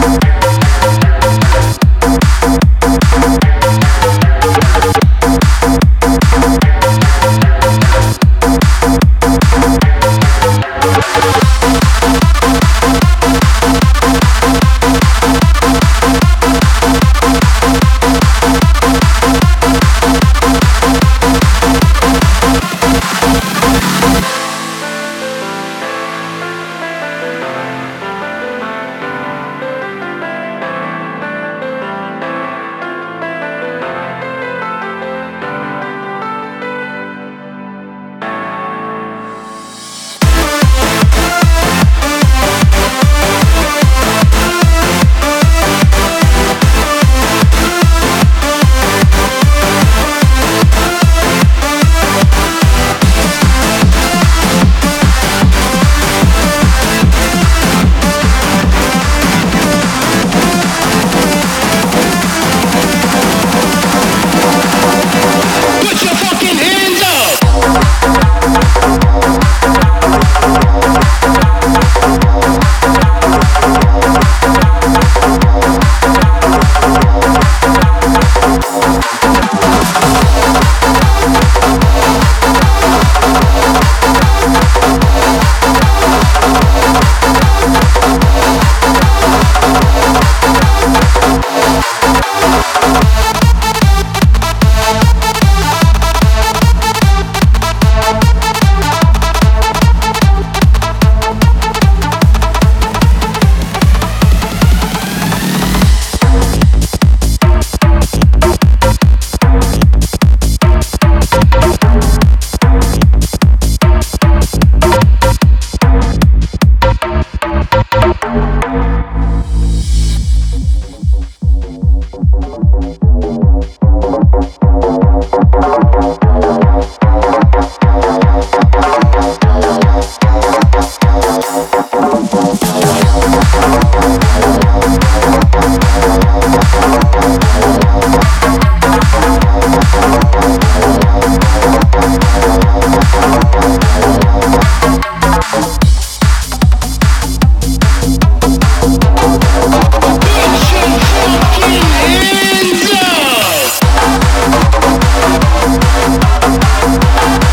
Thank love.